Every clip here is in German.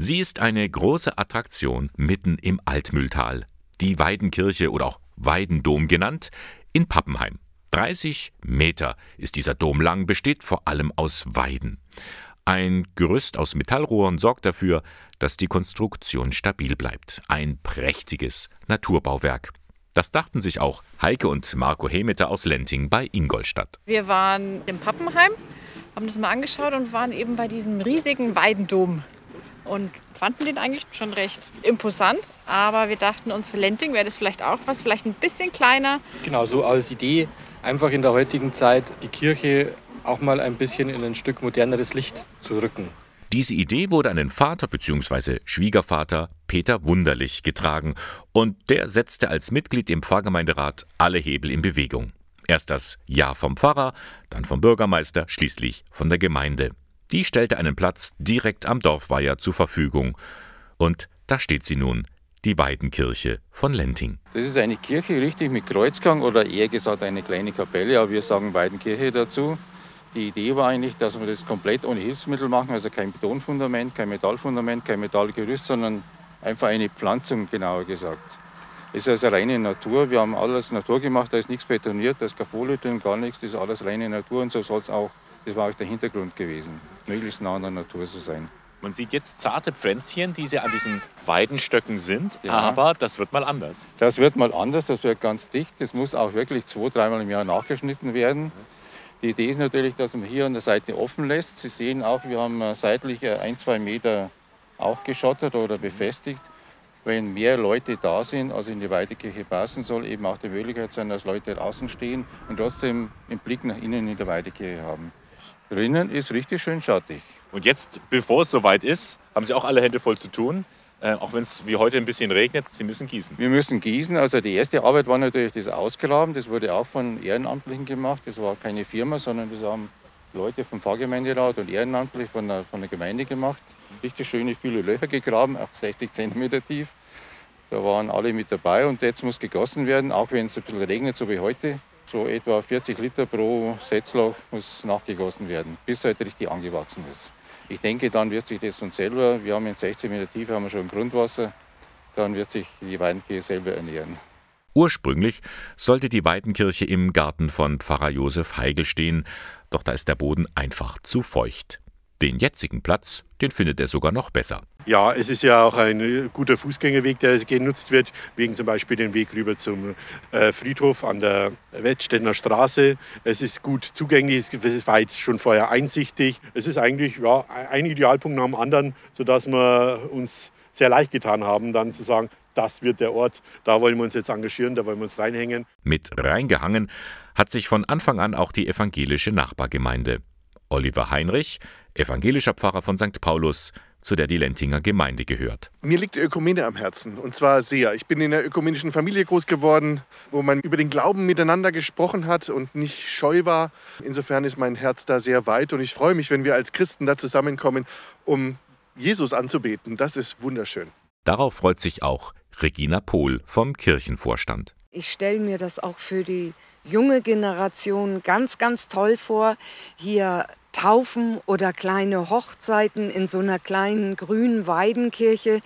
Sie ist eine große Attraktion mitten im Altmühltal. Die Weidenkirche oder auch Weidendom genannt, in Pappenheim. 30 Meter ist dieser Dom lang, besteht vor allem aus Weiden. Ein Gerüst aus Metallrohren sorgt dafür, dass die Konstruktion stabil bleibt. Ein prächtiges Naturbauwerk. Das dachten sich auch Heike und Marco Hemeter aus Lenting bei Ingolstadt. Wir waren in Pappenheim, haben das mal angeschaut und waren eben bei diesem riesigen Weidendom und fanden den eigentlich schon recht imposant. Aber wir dachten uns, für Lenting wäre das vielleicht auch was, vielleicht ein bisschen kleiner. Genau, so als Idee, einfach in der heutigen Zeit die Kirche auch mal ein bisschen in ein Stück moderneres Licht zu rücken. Diese Idee wurde an den Vater bzw. Schwiegervater Peter Wunderlich getragen und der setzte als Mitglied im Pfarrgemeinderat alle Hebel in Bewegung. Erst das Ja vom Pfarrer, dann vom Bürgermeister, schließlich von der Gemeinde. Die stellte einen Platz direkt am Dorfweiher zur Verfügung. Und da steht sie nun, die Weidenkirche von Lenting. Das ist eine Kirche, richtig mit Kreuzgang oder eher gesagt eine kleine Kapelle, aber wir sagen Weidenkirche dazu. Die Idee war eigentlich, dass wir das komplett ohne Hilfsmittel machen, also kein Betonfundament, kein Metallfundament, kein Metallgerüst, sondern einfach eine Pflanzung, genauer gesagt. Es ist also reine Natur. Wir haben alles Natur gemacht, da ist nichts betoniert, da ist keine Folie drin, gar nichts, das ist alles reine Natur und so soll es auch, das war auch der Hintergrund gewesen, möglichst nah an der Natur zu sein. Man sieht jetzt zarte Pflänzchen, die sie an diesen Weidenstöcken sind, ja. aber das wird mal anders. Das wird mal anders, das wird ganz dicht. Das muss auch wirklich zwei, dreimal im Jahr nachgeschnitten werden. Die Idee ist natürlich, dass man hier an der Seite offen lässt. Sie sehen auch, wir haben äh, seitlich äh, ein, zwei Meter auch geschottert oder befestigt. Wenn mehr Leute da sind, als in die Weidekirche passen soll, eben auch die Möglichkeit sein, dass Leute draußen stehen und trotzdem den Blick nach innen in der Weidekirche haben. Drinnen ist richtig schön schattig. Und jetzt, bevor es soweit ist, haben Sie auch alle Hände voll zu tun. Äh, auch wenn es wie heute ein bisschen regnet, Sie müssen gießen. Wir müssen gießen. Also die erste Arbeit war natürlich das Ausgraben. Das wurde auch von Ehrenamtlichen gemacht. Das war keine Firma, sondern das haben Leute vom Pfarrgemeinderat und ehrenamtlich von der, von der Gemeinde gemacht. Richtig schöne, viele Löcher gegraben, auch 60 cm tief. Da waren alle mit dabei und jetzt muss gegossen werden, auch wenn es ein bisschen regnet, so wie heute. So etwa 40 Liter pro Setzloch muss nachgegossen werden, bis halt richtig angewachsen ist. Ich denke, dann wird sich das von selber, wir haben in 16 Meter Tiefe haben wir schon Grundwasser, dann wird sich die Weidenkirche selber ernähren. Ursprünglich sollte die Weidenkirche im Garten von Pfarrer Josef Heigel stehen, doch da ist der Boden einfach zu feucht. Den jetzigen Platz, den findet er sogar noch besser. Ja, es ist ja auch ein guter Fußgängerweg, der genutzt wird, wegen zum Beispiel den Weg rüber zum äh, Friedhof an der Wettstädter Straße. Es ist gut zugänglich, es war jetzt schon vorher einsichtig. Es ist eigentlich ja, ein Idealpunkt nach dem anderen, sodass wir uns sehr leicht getan haben, dann zu sagen, das wird der Ort, da wollen wir uns jetzt engagieren, da wollen wir uns reinhängen. Mit reingehangen hat sich von Anfang an auch die evangelische Nachbargemeinde. Oliver Heinrich, evangelischer Pfarrer von St. Paulus, zu der die Lentinger Gemeinde gehört. Mir liegt die Ökumene am Herzen und zwar sehr. Ich bin in einer ökumenischen Familie groß geworden, wo man über den Glauben miteinander gesprochen hat und nicht scheu war. Insofern ist mein Herz da sehr weit und ich freue mich, wenn wir als Christen da zusammenkommen, um Jesus anzubeten. Das ist wunderschön. Darauf freut sich auch Regina Pohl vom Kirchenvorstand. Ich stelle mir das auch für die junge Generation ganz, ganz toll vor, hier Taufen oder kleine Hochzeiten in so einer kleinen grünen Weidenkirche,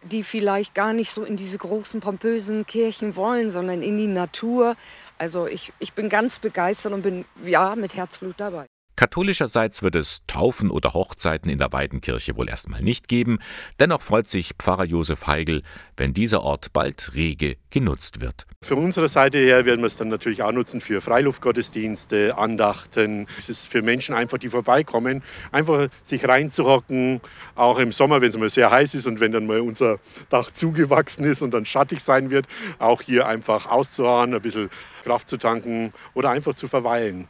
die vielleicht gar nicht so in diese großen, pompösen Kirchen wollen, sondern in die Natur. Also ich, ich bin ganz begeistert und bin ja mit Herzblut dabei. Katholischerseits wird es Taufen oder Hochzeiten in der Weidenkirche wohl erstmal nicht geben. Dennoch freut sich Pfarrer Josef Heigel, wenn dieser Ort bald rege genutzt wird. Von unserer Seite her werden wir es dann natürlich auch nutzen für Freiluftgottesdienste, Andachten. Es ist für Menschen einfach, die vorbeikommen, einfach sich reinzuhocken, auch im Sommer, wenn es mal sehr heiß ist und wenn dann mal unser Dach zugewachsen ist und dann schattig sein wird, auch hier einfach auszuharren, ein bisschen Kraft zu tanken oder einfach zu verweilen.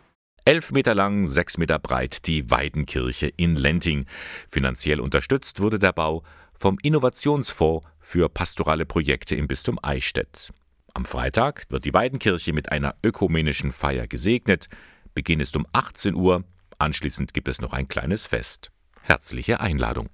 Elf Meter lang, sechs Meter breit die Weidenkirche in Lenting. Finanziell unterstützt wurde der Bau vom Innovationsfonds für pastorale Projekte im Bistum Eichstätt. Am Freitag wird die Weidenkirche mit einer ökumenischen Feier gesegnet. Beginn ist um 18 Uhr. Anschließend gibt es noch ein kleines Fest. Herzliche Einladung.